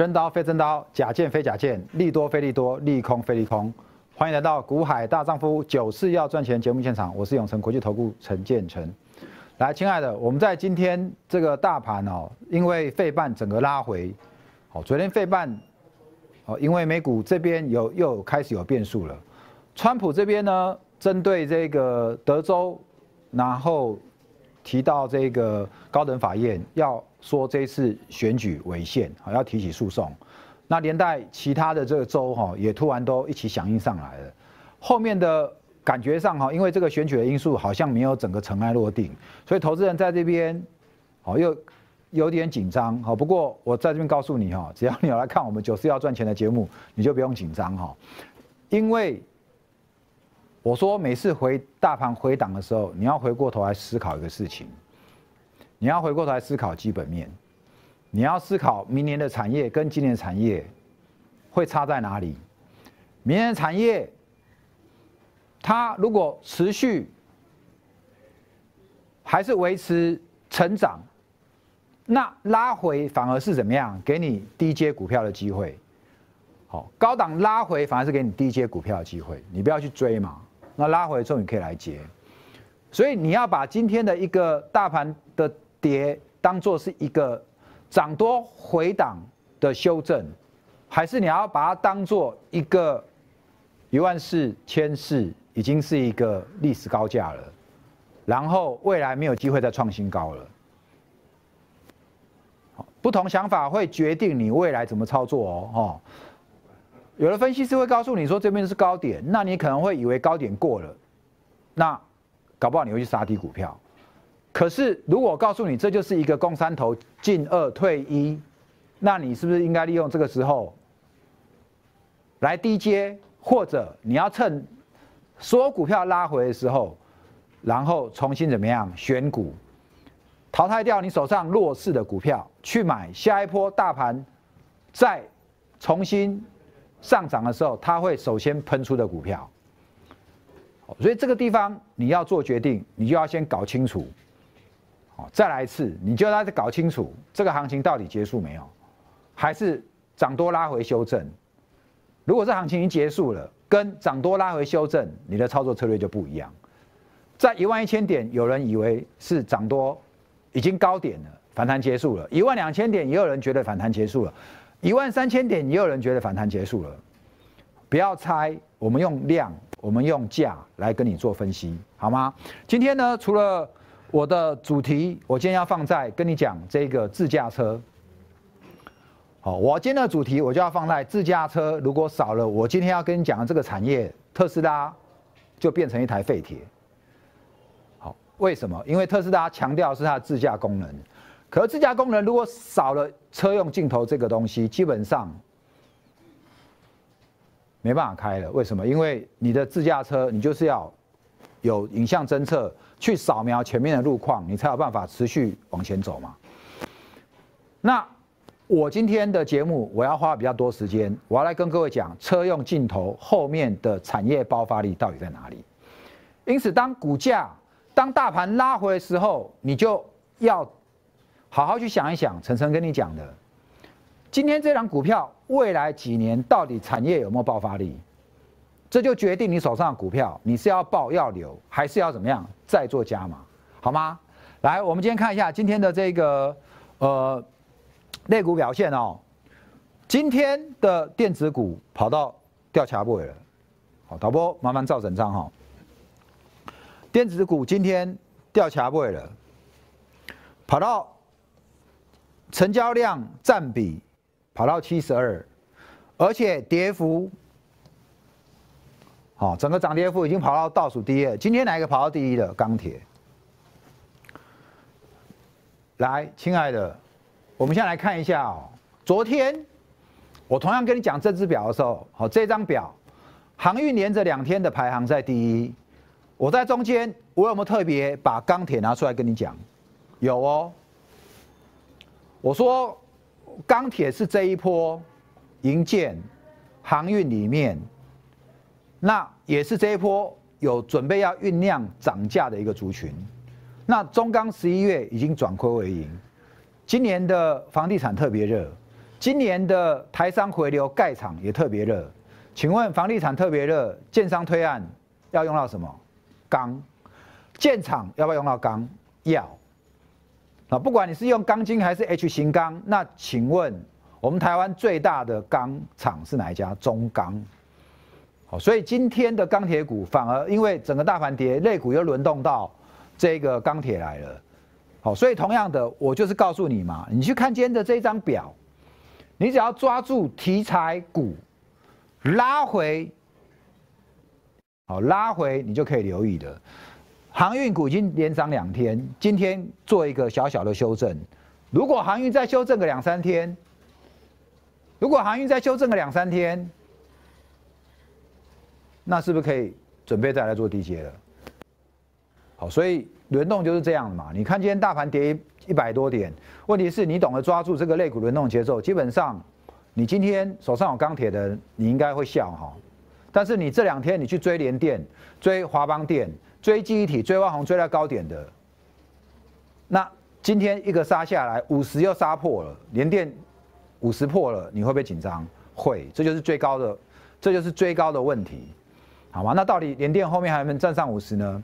真刀非真刀，假剑非假剑，利多非利多，利空非利空。欢迎来到股海大丈夫九四要赚钱节目现场，我是永成国际投顾陈建成。来，亲爱的，我们在今天这个大盘哦，因为费半整个拉回，哦，昨天费半哦，因为美股这边有又开始有变数了。川普这边呢，针对这个德州，然后提到这个高等法院要。说这次选举违宪，好要提起诉讼，那连带其他的这个州哈也突然都一起响应上来了。后面的感觉上哈，因为这个选举的因素好像没有整个尘埃落定，所以投资人在这边，好又有点紧张。好，不过我在这边告诉你哈，只要你有来看我们九四要赚钱的节目，你就不用紧张哈，因为我说每次回大盘回档的时候，你要回过头来思考一个事情。你要回过头来思考基本面，你要思考明年的产业跟今年的产业会差在哪里？明年的产业，它如果持续还是维持成长，那拉回反而是怎么样？给你低阶股票的机会。好，高档拉回反而是给你低阶股票的机会，你不要去追嘛。那拉回之后你可以来接。所以你要把今天的一个大盘。跌当做是一个涨多回档的修正，还是你要把它当做一个一万四千四已经是一个历史高价了，然后未来没有机会再创新高了。不同想法会决定你未来怎么操作哦。哦，有的分析师会告诉你说这边是高点，那你可能会以为高点过了，那搞不好你会去杀低股票。可是，如果告诉你这就是一个攻三头进二退一，那你是不是应该利用这个时候来低接，或者你要趁所有股票拉回的时候，然后重新怎么样选股，淘汰掉你手上弱势的股票，去买下一波大盘再重新上涨的时候，它会首先喷出的股票。所以这个地方你要做决定，你就要先搞清楚。再来一次，你就要搞清楚这个行情到底结束没有，还是涨多拉回修正？如果这行情已经结束了，跟涨多拉回修正，你的操作策略就不一样。在一万一千点，有人以为是涨多已经高点了，反弹结束了；一万两千点，也有人觉得反弹结束了；一万三千点，也有人觉得反弹结束了。不要猜，我们用量，我们用价来跟你做分析，好吗？今天呢，除了我的主题，我今天要放在跟你讲这个自驾车。好，我今天的主题我就要放在自驾车。如果少了我今天要跟你讲的这个产业，特斯拉就变成一台废铁。好，为什么？因为特斯拉强调是它的自驾功能，可自驾功能如果少了车用镜头这个东西，基本上没办法开了。为什么？因为你的自驾车，你就是要有影像侦测。去扫描前面的路况，你才有办法持续往前走嘛。那我今天的节目，我要花比较多时间，我要来跟各位讲车用镜头后面的产业爆发力到底在哪里。因此，当股价、当大盘拉回的时候，你就要好好去想一想，晨晨跟你讲的，今天这张股票未来几年到底产业有没有爆发力？这就决定你手上股票，你是要报要留，还是要怎么样再做加码，好吗？来，我们今天看一下今天的这个呃类股表现哦。今天的电子股跑到掉卡位了，好，导播麻烦照整张哈。电子股今天掉卡位了，跑到成交量占比跑到七十二，而且跌幅。好，整个涨跌幅已经跑到倒数第一了。今天哪一个跑到第一的？钢铁。来，亲爱的，我们先来看一下哦。昨天我同样跟你讲这支表的时候，好，这张表航运连着两天的排行在第一。我在中间，我有没有特别把钢铁拿出来跟你讲？有哦。我说钢铁是这一波银建航运里面。那也是这一波有准备要酝酿涨价的一个族群。那中钢十一月已经转亏为盈，今年的房地产特别热，今年的台商回流盖厂也特别热，请问房地产特别热，建商推案要用到什么？钢，建厂要不要用到钢？要。啊，不管你是用钢筋还是 H 型钢，那请问我们台湾最大的钢厂是哪一家？中钢。好，所以今天的钢铁股反而因为整个大盘跌，类股又轮动到这个钢铁来了。好，所以同样的，我就是告诉你嘛，你去看今天的这张表。你只要抓住题材股拉回，好拉回，你就可以留意的。航运股已经连涨两天，今天做一个小小的修正。如果航运再修正个两三天，如果航运再修正个两三天，那是不是可以准备再来做低阶了？好，所以轮动就是这样的嘛。你看今天大盘跌。一百多点，问题是你懂得抓住这个肋骨轮动节奏，基本上，你今天手上有钢铁的，你应该会笑哈。但是你这两天你去追联电、追华邦电、追记忆体、追万宏追到高点的，那今天一个杀下来，五十又杀破了，联电五十破了，你会不会紧张？会，这就是追高的，这就是追高的问题，好吗？那到底联电后面还能站上五十呢？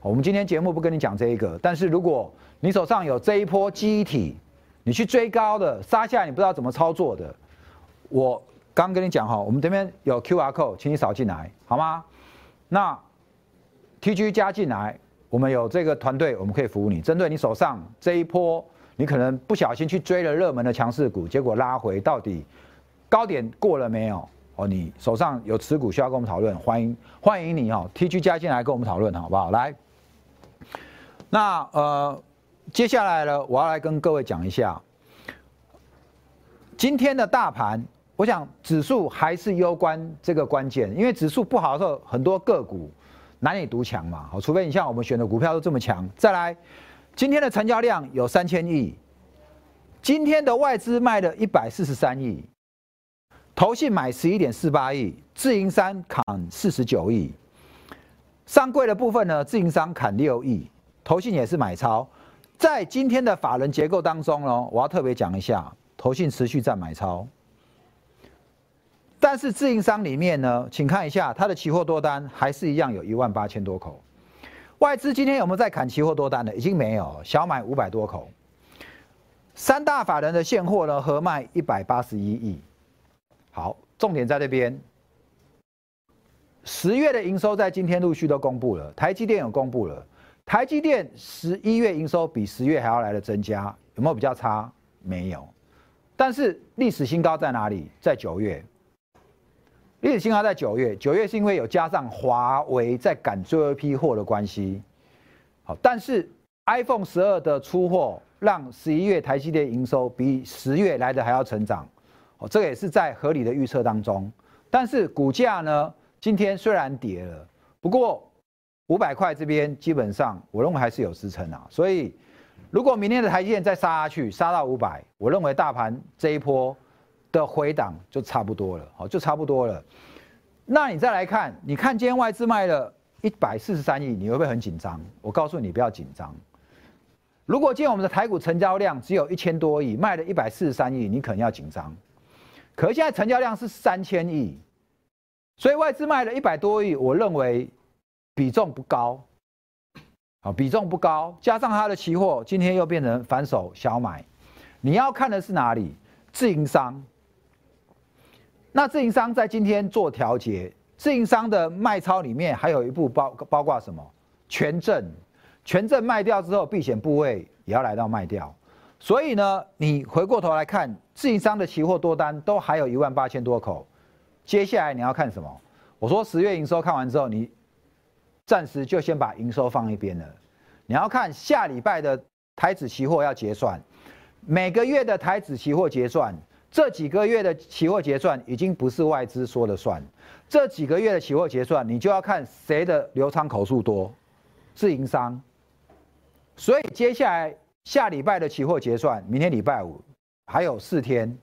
我们今天节目不跟你讲这一个，但是如果你手上有这一波机体，你去追高的杀下，你不知道怎么操作的。我刚跟你讲哈，我们这边有 qr co 请你扫进来，好吗？那 T G 加进来，我们有这个团队，我们可以服务你。针对你手上这一波，你可能不小心去追了热门的强势股，结果拉回，到底高点过了没有？哦，你手上有持股需要跟我们讨论，欢迎欢迎你哦，T G 加进来跟我们讨论，好不好？来，那呃。接下来呢，我要来跟各位讲一下今天的大盘。我想指数还是攸关这个关键，因为指数不好的时候，很多个股难以独强嘛。好，除非你像我们选的股票都这么强。再来，今天的成交量有三千亿，今天的外资卖了一百四十三亿，投信买十一点四八亿，自营商砍四十九亿，上柜的部分呢，自营商砍六亿，投信也是买超。在今天的法人结构当中呢，我要特别讲一下，投信持续在买超，但是自营商里面呢，请看一下它的期货多单还是一样有一万八千多口，外资今天有没有在砍期货多单呢？已经没有，小买五百多口，三大法人的现货呢合卖一百八十一亿。好，重点在这边，十月的营收在今天陆续都公布了，台积电有公布了。台积电十一月营收比十月还要来的增加，有没有比较差？没有。但是历史新高在哪里？在九月。历史新高在九月，九月是因为有加上华为在赶最后一批货的关系。好，但是 iPhone 十二的出货让十一月台积电营收比十月来的还要成长。哦，这个也是在合理的预测当中。但是股价呢，今天虽然跌了，不过。五百块这边基本上，我认为还是有支撑啊。所以，如果明天的台积电再杀下去，杀到五百，我认为大盘这一波的回档就差不多了，好，就差不多了。那你再来看，你看今天外资卖了一百四十三亿，你会不会很紧张？我告诉你，不要紧张。如果今天我们的台股成交量只有一千多亿，卖了一百四十三亿，你可能要紧张。可是现在成交量是三千亿，所以外资卖了一百多亿，我认为。比重不高，好，比重不高，加上它的期货今天又变成反手小买，你要看的是哪里？自营商。那自营商在今天做调节，自营商的卖超里面还有一部包包括什么？权证，权证卖掉之后，避险部位也要来到卖掉，所以呢，你回过头来看，自营商的期货多单都还有一万八千多口，接下来你要看什么？我说十月营收看完之后，你。暂时就先把营收放一边了，你要看下礼拜的台子期货要结算，每个月的台子期货结算，这几个月的期货结算已经不是外资说了算，这几个月的期货结算，你就要看谁的流仓口数多，自营商。所以接下来下礼拜的期货结算，明天礼拜五还有四天，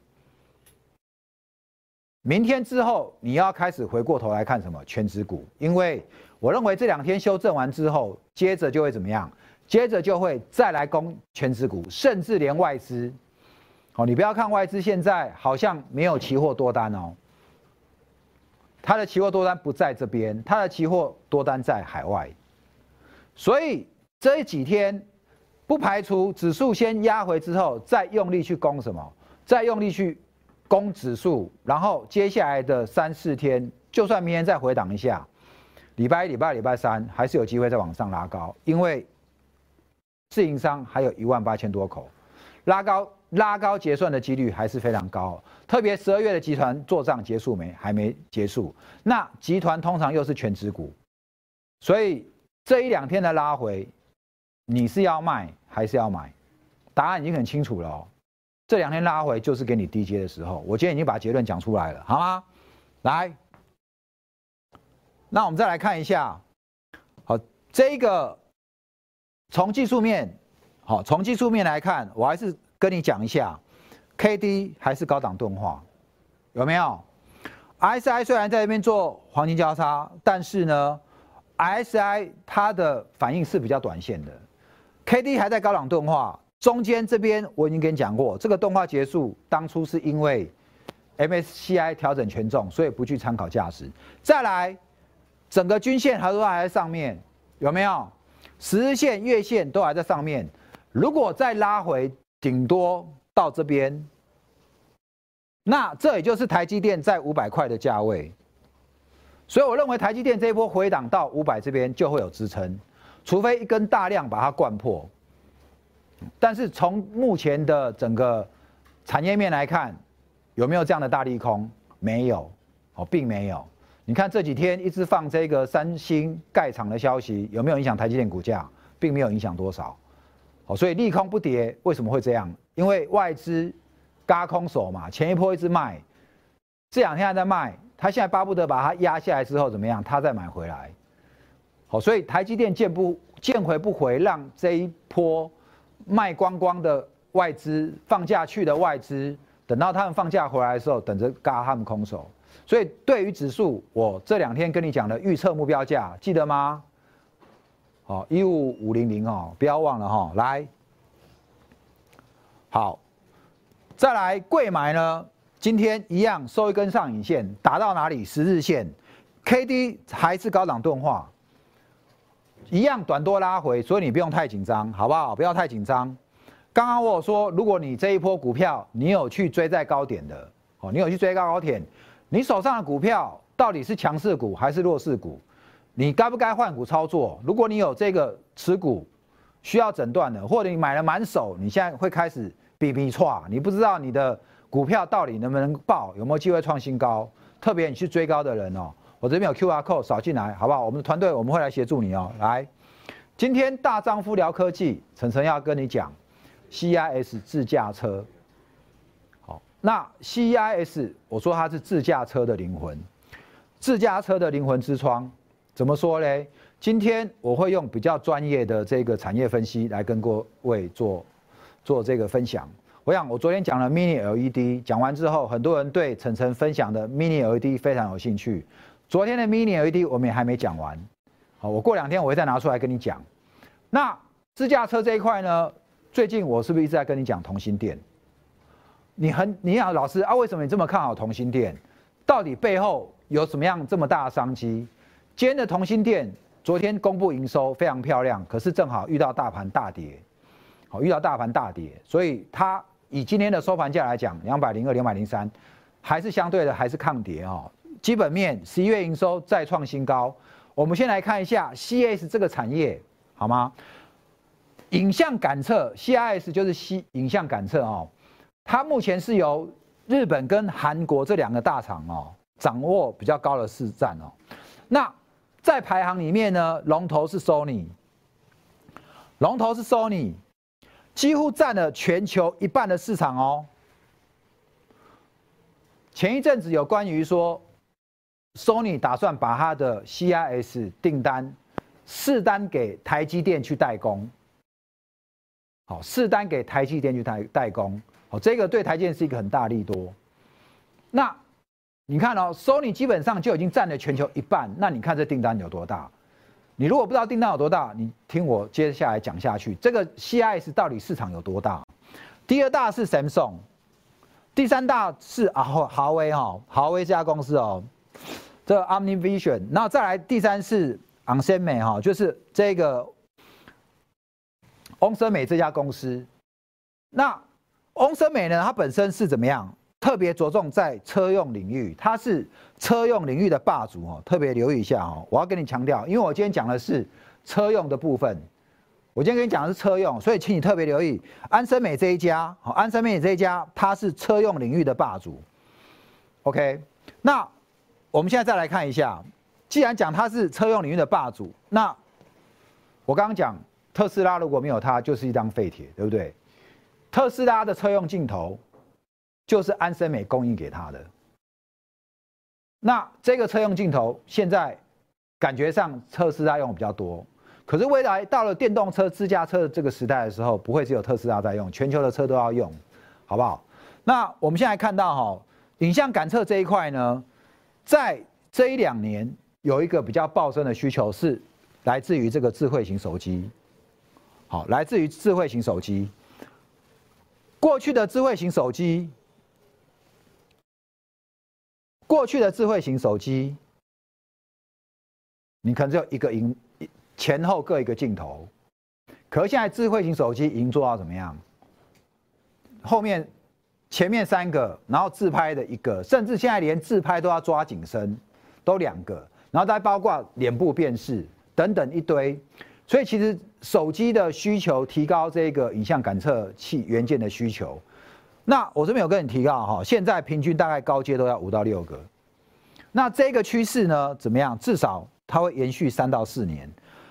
明天之后你要开始回过头来看什么？全指股，因为。我认为这两天修正完之后，接着就会怎么样？接着就会再来攻全指股，甚至连外资，哦，你不要看外资现在好像没有期货多单哦，它的期货多单不在这边，它的期货多单在海外，所以这几天不排除指数先压回之后，再用力去攻什么，再用力去攻指数，然后接下来的三四天，就算明天再回档一下，礼拜一、礼拜二、礼拜三还是有机会再往上拉高，因为自营商还有一万八千多口，拉高。拉高结算的几率还是非常高，特别十二月的集团做账结束没？还没结束。那集团通常又是全职股，所以这一两天的拉回，你是要卖还是要买？答案已经很清楚了。这两天拉回就是给你低阶的时候。我今天已经把结论讲出来了，好吗？来，那我们再来看一下，好，这个从技术面，好，从技术面来看，我还是。跟你讲一下，K D 还是高档钝化，有没有？S I 虽然在这边做黄金交叉，但是呢，S I 它的反应是比较短线的，K D 还在高档钝化，中间这边我已经跟你讲过，这个钝化结束，当初是因为 M S C I 调整权重，所以不去参考价值。再来，整个均线还都还在上面，有没有？十日线、月线都还在上面，如果再拉回。顶多到这边，那这也就是台积电在五百块的价位，所以我认为台积电这一波回档到五百这边就会有支撑，除非一根大量把它灌破。但是从目前的整个产业面来看，有没有这样的大利空？没有，哦，并没有。你看这几天一直放这个三星盖厂的消息，有没有影响台积电股价？并没有影响多少。哦，所以利空不跌，为什么会这样？因为外资嘎空手嘛，前一波一直卖，这两天还在卖，他现在巴不得把它压下来之后怎么样？他再买回来。好，所以台积电见不见回不回，让这一波卖光光的外资放假去的外资，等到他们放假回来的时候，等着嘎他们空手。所以对于指数，我这两天跟你讲的预测目标价，记得吗？好，一五五零零哦，不要忘了哈。来，好，再来贵买呢？今天一样收一根上影线，打到哪里？十日线，K D 还是高档钝化，一样短多拉回，所以你不用太紧张，好不好？不要太紧张。刚刚我有说，如果你这一波股票你有去追在高点的，哦，你有去追高高点，你手上的股票到底是强势股还是弱势股？你该不该换股操作？如果你有这个持股需要诊断的，或者你买了满手，你现在会开始比比错，你不知道你的股票到底能不能爆，有没有机会创新高？特别你去追高的人哦，我这边有 Q R code 扫进来，好不好？我们的团队我们会来协助你哦。来，今天大丈夫聊科技，晨晨要跟你讲 C I S 自驾车。好，那 C I S 我说它是自驾车的灵魂，自驾车的灵魂之窗。怎么说嘞？今天我会用比较专业的这个产业分析来跟各位做做这个分享。我想我昨天讲了 Mini LED，讲完之后，很多人对晨晨分享的 Mini LED 非常有兴趣。昨天的 Mini LED 我们也还没讲完，好，我过两天我会再拿出来跟你讲。那自驾车这一块呢？最近我是不是一直在跟你讲同心电？你很你好，老师啊，为什么你这么看好同心电？到底背后有什么样这么大的商机？今天的同心店昨天公布营收非常漂亮，可是正好遇到大盘大跌，好遇到大盘大跌，所以它以今天的收盘价来讲，两百零二、两百零三，还是相对的还是抗跌哦。基本面十一月营收再创新高。我们先来看一下 CS 这个产业好吗？影像感测 CIS 就是 C 影像感测哦，它目前是由日本跟韩国这两个大厂哦掌握比较高的市占哦，那。在排行里面呢，龙头是 Sony，龙头是 Sony，几乎占了全球一半的市场哦。前一阵子有关于说，Sony 打算把它的 CIS 订单试单给台积电去代工，好，试单给台积电去代代工，好，这个对台积电是一个很大利多。那你看哦，Sony 基本上就已经占了全球一半，那你看这订单有多大？你如果不知道订单有多大，你听我接下来讲下去，这个 CIS 到底市场有多大？第二大是 Samsung，第三大是啊豪豪威哈，豪威这家公司哦，这 OmniVision，然后再来第三是昂森美哈，就是这个翁森美这家公司。那翁森美呢，它本身是怎么样？特别着重在车用领域，它是车用领域的霸主哦，特别留意一下哦。我要跟你强调，因为我今天讲的是车用的部分，我今天跟你讲的是车用，所以请你特别留意安森美这一家。好，安森美这一家，它是车用领域的霸主。OK，那我们现在再来看一下，既然讲它是车用领域的霸主，那我刚刚讲特斯拉如果没有它，就是一张废铁，对不对？特斯拉的车用镜头。就是安森美供应给他的。那这个车用镜头现在感觉上特斯拉用比较多，可是未来到了电动车、自驾车的这个时代的时候，不会只有特斯拉在用，全球的车都要用，好不好？那我们现在看到哈，影像感测这一块呢，在这一两年有一个比较暴增的需求是来自于这个智慧型手机，好，来自于智慧型手机。过去的智慧型手机。过去的智慧型手机，你可能只有一个荧，前后各一个镜头。可现在智慧型手机已经做到怎么样？后面、前面三个，然后自拍的一个，甚至现在连自拍都要抓景深，都两个，然后再包括脸部辨识等等一堆。所以其实手机的需求提高，这个影像感测器元件的需求。那我这边有跟你提到哈，现在平均大概高阶都要五到六个。那这个趋势呢怎么样？至少它会延续三到四年。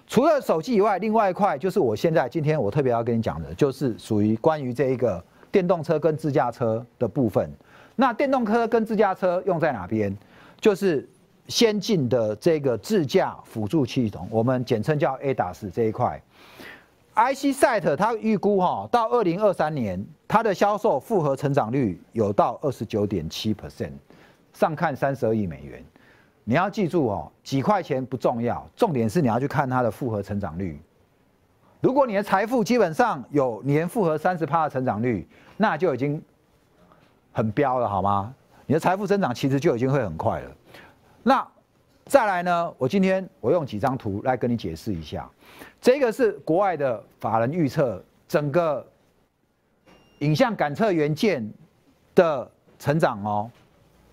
除了手机以外，另外一块就是我现在今天我特别要跟你讲的，就是属于关于这一个电动车跟自驾车的部分。那电动车跟自驾车用在哪边？就是先进的这个自驾辅助系统，我们简称叫 ADAS 这一块。IC Set 它预估哈，到二零二三年。它的销售复合成长率有到二十九点七 percent，上看三十二亿美元。你要记住哦，几块钱不重要，重点是你要去看它的复合成长率。如果你的财富基本上有年复合三十趴的成长率，那就已经很彪了，好吗？你的财富增长其实就已经会很快了。那再来呢？我今天我用几张图来跟你解释一下。这个是国外的法人预测整个。影像感测元件的成长哦，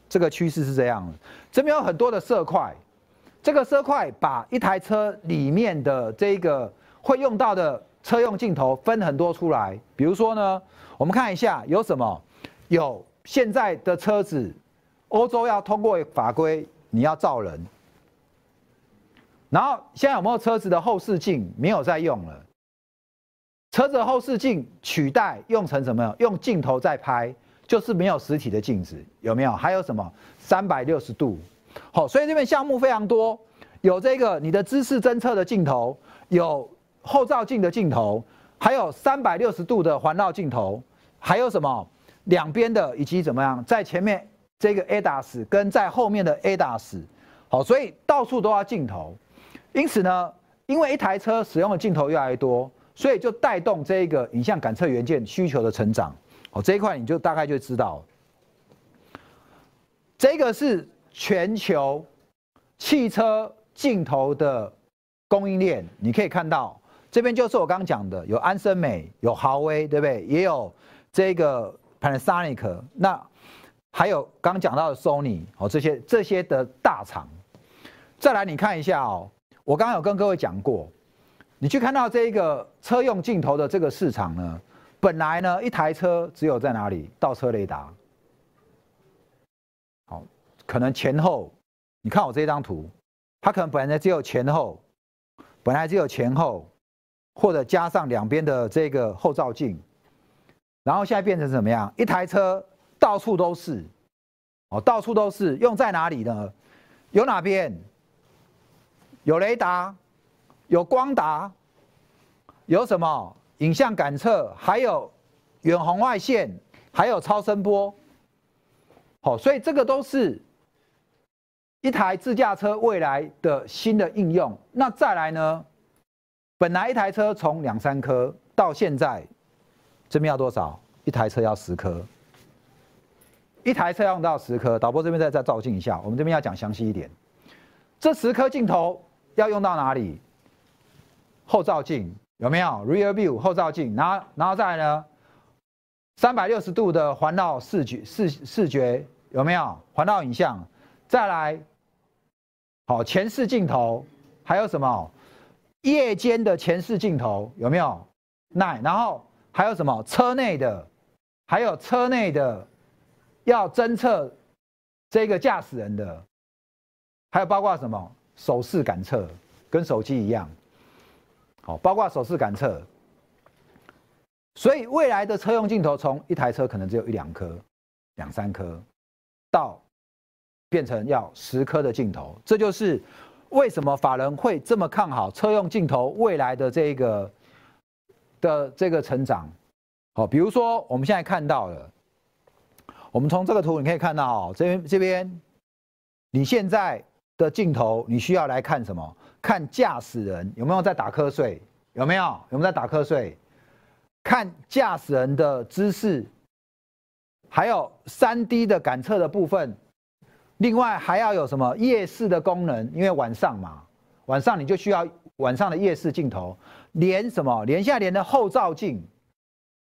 这个趋势是这样的。这边有很多的色块，这个色块把一台车里面的这个会用到的车用镜头分很多出来。比如说呢，我们看一下有什么？有现在的车子，欧洲要通过法规，你要照人。然后现在有没有车子的后视镜没有在用了？车子后视镜取代用成什么？用镜头在拍，就是没有实体的镜子，有没有？还有什么？三百六十度，好，所以这边项目非常多，有这个你的姿势侦测的镜头，有后照镜的镜头，还有三百六十度的环绕镜头，还有什么？两边的以及怎么样？在前面这个 ADAS 跟在后面的 ADAS，好，所以到处都要镜头，因此呢，因为一台车使用的镜头越来越多。所以就带动这一个影像感测元件需求的成长，哦，这一块你就大概就知道，这个是全球汽车镜头的供应链，你可以看到这边就是我刚刚讲的，有安森美，有豪威，对不对？也有这个 Panasonic，那还有刚刚讲到的 Sony，哦，这些这些的大厂。再来你看一下哦，我刚刚有跟各位讲过。你去看到这个车用镜头的这个市场呢，本来呢一台车只有在哪里倒车雷达，好，可能前后，你看我这张图，它可能本来只有前后，本来只有前后，或者加上两边的这个后照镜，然后现在变成怎么样？一台车到处都是，哦，到处都是，用在哪里呢？有哪边？有雷达。有光达，有什么影像感测，还有远红外线，还有超声波，好，所以这个都是一台自驾车未来的新的应用。那再来呢？本来一台车从两三颗到现在，这边要多少？一台车要十颗。一台车要用到十颗，导播这边再再照镜一下，我们这边要讲详细一点。这十颗镜头要用到哪里？后照镜有没有？Rear View 后照镜，然后然后再来呢？三百六十度的环绕视觉视视觉有没有？环绕影像，再来，好前视镜头，还有什么？夜间的前视镜头有没有？那然后还有什么？车内的，还有车内的要侦测这个驾驶人的，还有包括什么？手势感测，跟手机一样，好，包括手势感测。所以未来的车用镜头，从一台车可能只有一两颗、两三颗，到变成要十颗的镜头，这就是为什么法人会这么看好车用镜头未来的这个的这个成长。好，比如说我们现在看到了，我们从这个图你可以看到，哦，这边这边，你现在的镜头你需要来看什么？看驾驶人有没有在打瞌睡？有没有？有没有在打瞌睡？看驾驶人的姿势，还有三 D 的感测的部分，另外还要有什么夜视的功能？因为晚上嘛，晚上你就需要晚上的夜视镜头，连什么连下连的后照镜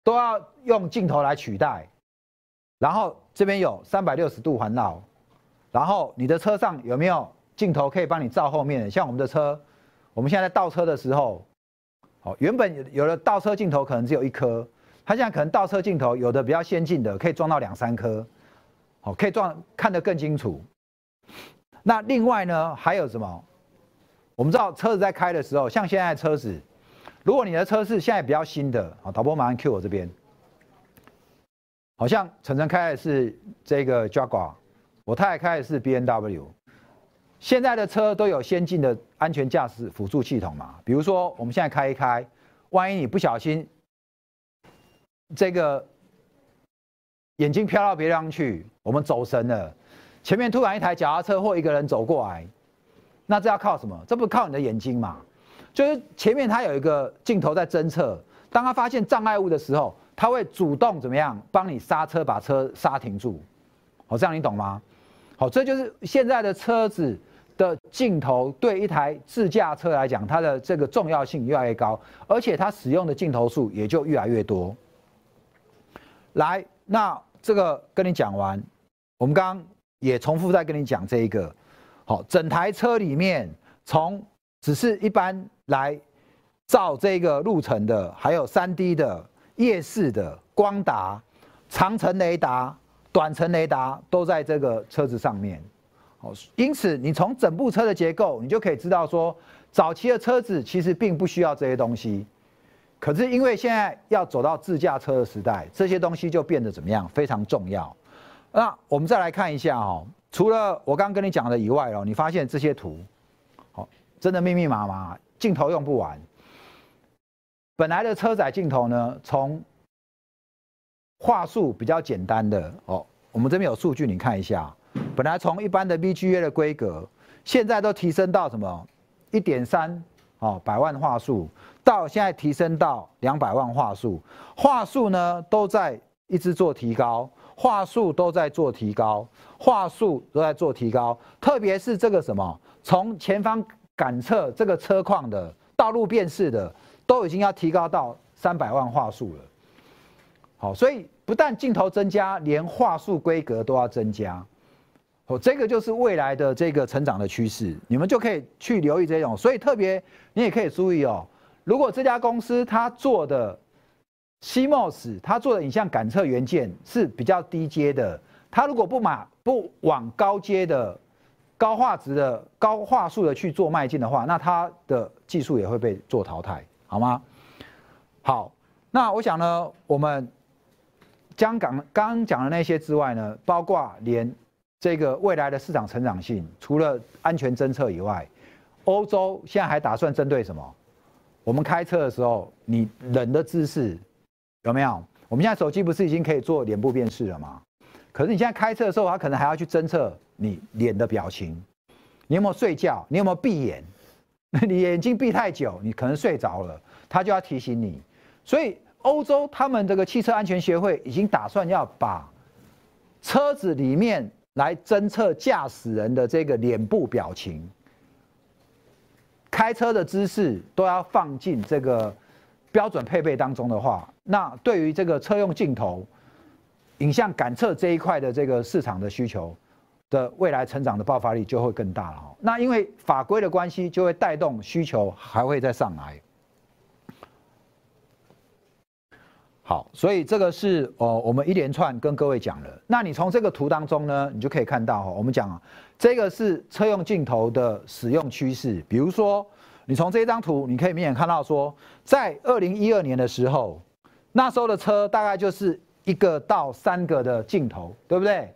都要用镜头来取代。然后这边有三百六十度环绕，然后你的车上有没有镜头可以帮你照后面？像我们的车，我们现在倒车的时候。好，原本有的倒车镜头可能只有一颗，它现在可能倒车镜头有的比较先进的，可以装到两三颗，好，可以撞看得更清楚。那另外呢，还有什么？我们知道车子在开的时候，像现在车子，如果你的车是现在比较新的，好，导播马上 Q 我这边，好像晨晨开的是这个 Jaguar，我太太开的是 B N W。现在的车都有先进的安全驾驶辅助系统嘛？比如说，我们现在开一开，万一你不小心，这个眼睛飘到别地方去，我们走神了，前面突然一台脚踏车或一个人走过来，那这要靠什么？这不靠你的眼睛嘛？就是前面它有一个镜头在侦测，当他发现障碍物的时候，他会主动怎么样帮你刹车，把车刹停住。好，这样你懂吗？好，这就是现在的车子。的镜头对一台自驾车来讲，它的这个重要性越来越高，而且它使用的镜头数也就越来越多。来，那这个跟你讲完，我们刚刚也重复再跟你讲这一个，好，整台车里面从只是一般来照这个路程的，还有三 D 的、夜视的、光达、长程雷达、短程雷达都在这个车子上面。好，因此你从整部车的结构，你就可以知道说，早期的车子其实并不需要这些东西，可是因为现在要走到自驾车的时代，这些东西就变得怎么样非常重要。那我们再来看一下哦，除了我刚跟你讲的以外哦，你发现这些图，哦，真的密密麻麻，镜头用不完。本来的车载镜头呢，从画素比较简单的哦，我们这边有数据，你看一下。本来从一般的 VGA 的规格，现在都提升到什么？一点三哦，百万画素，到现在提升到两百万画素，画素呢都在一直做提高，画素都在做提高，画素都在做提高。特别是这个什么，从前方感测这个车况的道路辨识的，都已经要提高到三百万画素了。好，所以不但镜头增加，连画素规格都要增加。哦，这个就是未来的这个成长的趋势，你们就可以去留意这种。所以特别你也可以注意哦，如果这家公司它做的 CMOS，它做的影像感测元件是比较低阶的，它如果不买不往高阶的、高画质的、高画素的去做迈进的话，那它的技术也会被做淘汰，好吗？好，那我想呢，我们将刚刚刚讲的那些之外呢，包括连。这个未来的市场成长性，除了安全侦测以外，欧洲现在还打算针对什么？我们开车的时候，你人的姿势有没有？我们现在手机不是已经可以做脸部辨识了吗？可是你现在开车的时候，它可能还要去侦测你脸的表情，你有没有睡觉？你有没有闭眼？你眼睛闭太久，你可能睡着了，它就要提醒你。所以欧洲他们这个汽车安全协会已经打算要把车子里面来侦测驾驶人的这个脸部表情，开车的姿势都要放进这个标准配备当中的话，那对于这个车用镜头、影像感测这一块的这个市场的需求的未来成长的爆发力就会更大了。那因为法规的关系，就会带动需求还会再上来。好，所以这个是哦，我们一连串跟各位讲了。那你从这个图当中呢，你就可以看到哈，我们讲啊，这个是车用镜头的使用趋势。比如说，你从这张图，你可以明显看到说，在二零一二年的时候，那时候的车大概就是一个到三个的镜头，对不对？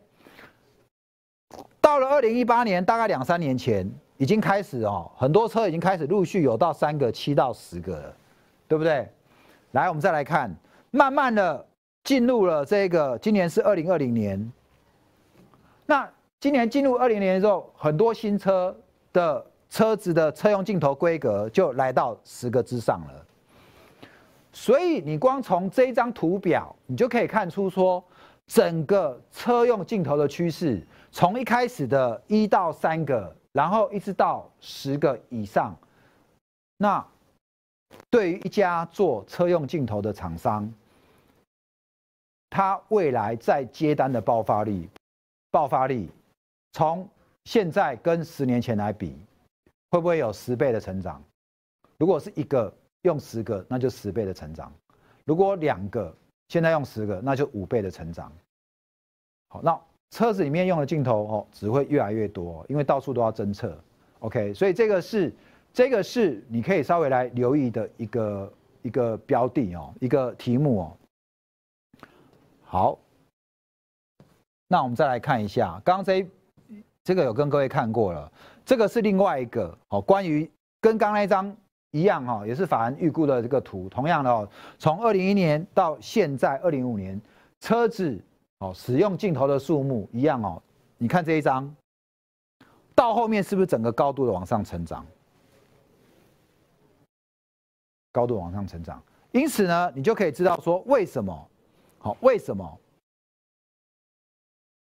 到了二零一八年，大概两三年前，已经开始哦，很多车已经开始陆续有到三个、七到十个了，对不对？来，我们再来看。慢慢的进入了这个，今年是二零二零年。那今年进入二零年之后，很多新车的车子的车用镜头规格就来到十个之上了。所以你光从这一张图表，你就可以看出说，整个车用镜头的趋势，从一开始的一到三个，然后一直到十个以上。那对于一家做车用镜头的厂商，它未来在接单的爆发力，爆发力，从现在跟十年前来比，会不会有十倍的成长？如果是一个用十个，那就十倍的成长；如果两个，现在用十个，那就五倍的成长。好，那车子里面用的镜头哦，只会越来越多，因为到处都要侦测。OK，所以这个是这个是你可以稍微来留意的一个一个标的哦，一个题目哦。好，那我们再来看一下，刚刚这这个有跟各位看过了，这个是另外一个哦，关于跟刚那张一样哈，也是法人预估的这个图，同样的哦，从二零一年到现在二零五年，车子哦使用镜头的数目一样哦，你看这一张，到后面是不是整个高度的往上成长？高度往上成长，因此呢，你就可以知道说为什么。好，为什么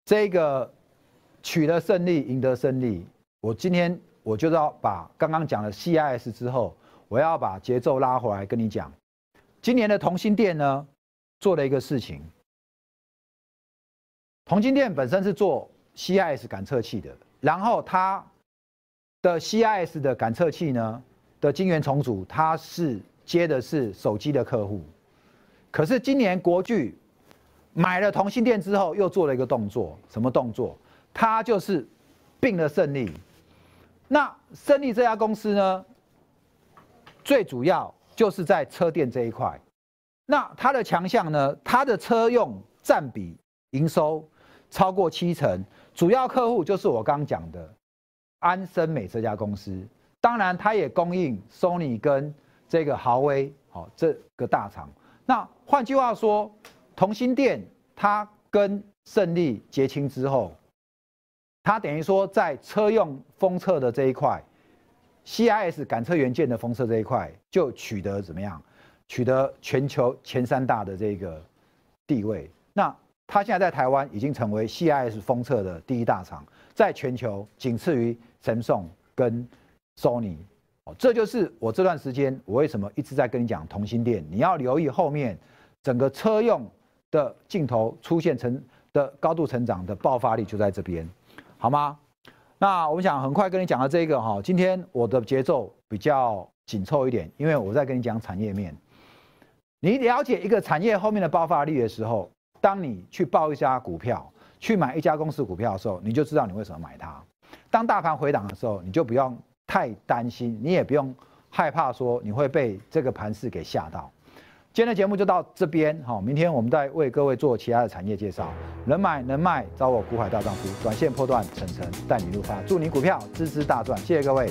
这个取得胜利、赢得胜利？我今天我就要把刚刚讲的 CIS 之后，我要把节奏拉回来跟你讲。今年的同心店呢，做了一个事情。同心店本身是做 CIS 感测器的，然后它的 CIS 的感测器呢的晶圆重组，它是接的是手机的客户。可是今年国巨买了同性店之后，又做了一个动作，什么动作？他就是并了胜利。那胜利这家公司呢，最主要就是在车店这一块。那它的强项呢，它的车用占比营收超过七成，主要客户就是我刚讲的安森美这家公司。当然，它也供应 Sony 跟这个豪威，好这个大厂。那换句话说，同心店它跟胜利结清之后，它等于说在车用封测的这一块，CIS 感测元件的封测这一块就取得怎么样？取得全球前三大的这个地位。那它现在在台湾已经成为 CIS 封测的第一大厂，在全球仅次于神送跟 Sony。这就是我这段时间我为什么一直在跟你讲同心店，你要留意后面整个车用的镜头出现成的高度成长的爆发力就在这边，好吗？那我们想很快跟你讲到这个哈，今天我的节奏比较紧凑一点，因为我在跟你讲产业面。你了解一个产业后面的爆发力的时候，当你去报一家股票，去买一家公司股票的时候，你就知道你为什么买它。当大盘回档的时候，你就不用。太担心，你也不用害怕说你会被这个盘势给吓到。今天的节目就到这边，好，明天我们再为各位做其他的产业介绍。能买能卖，找我股海大丈夫，短线破断，层层带你入发，祝你股票支支大赚，谢谢各位。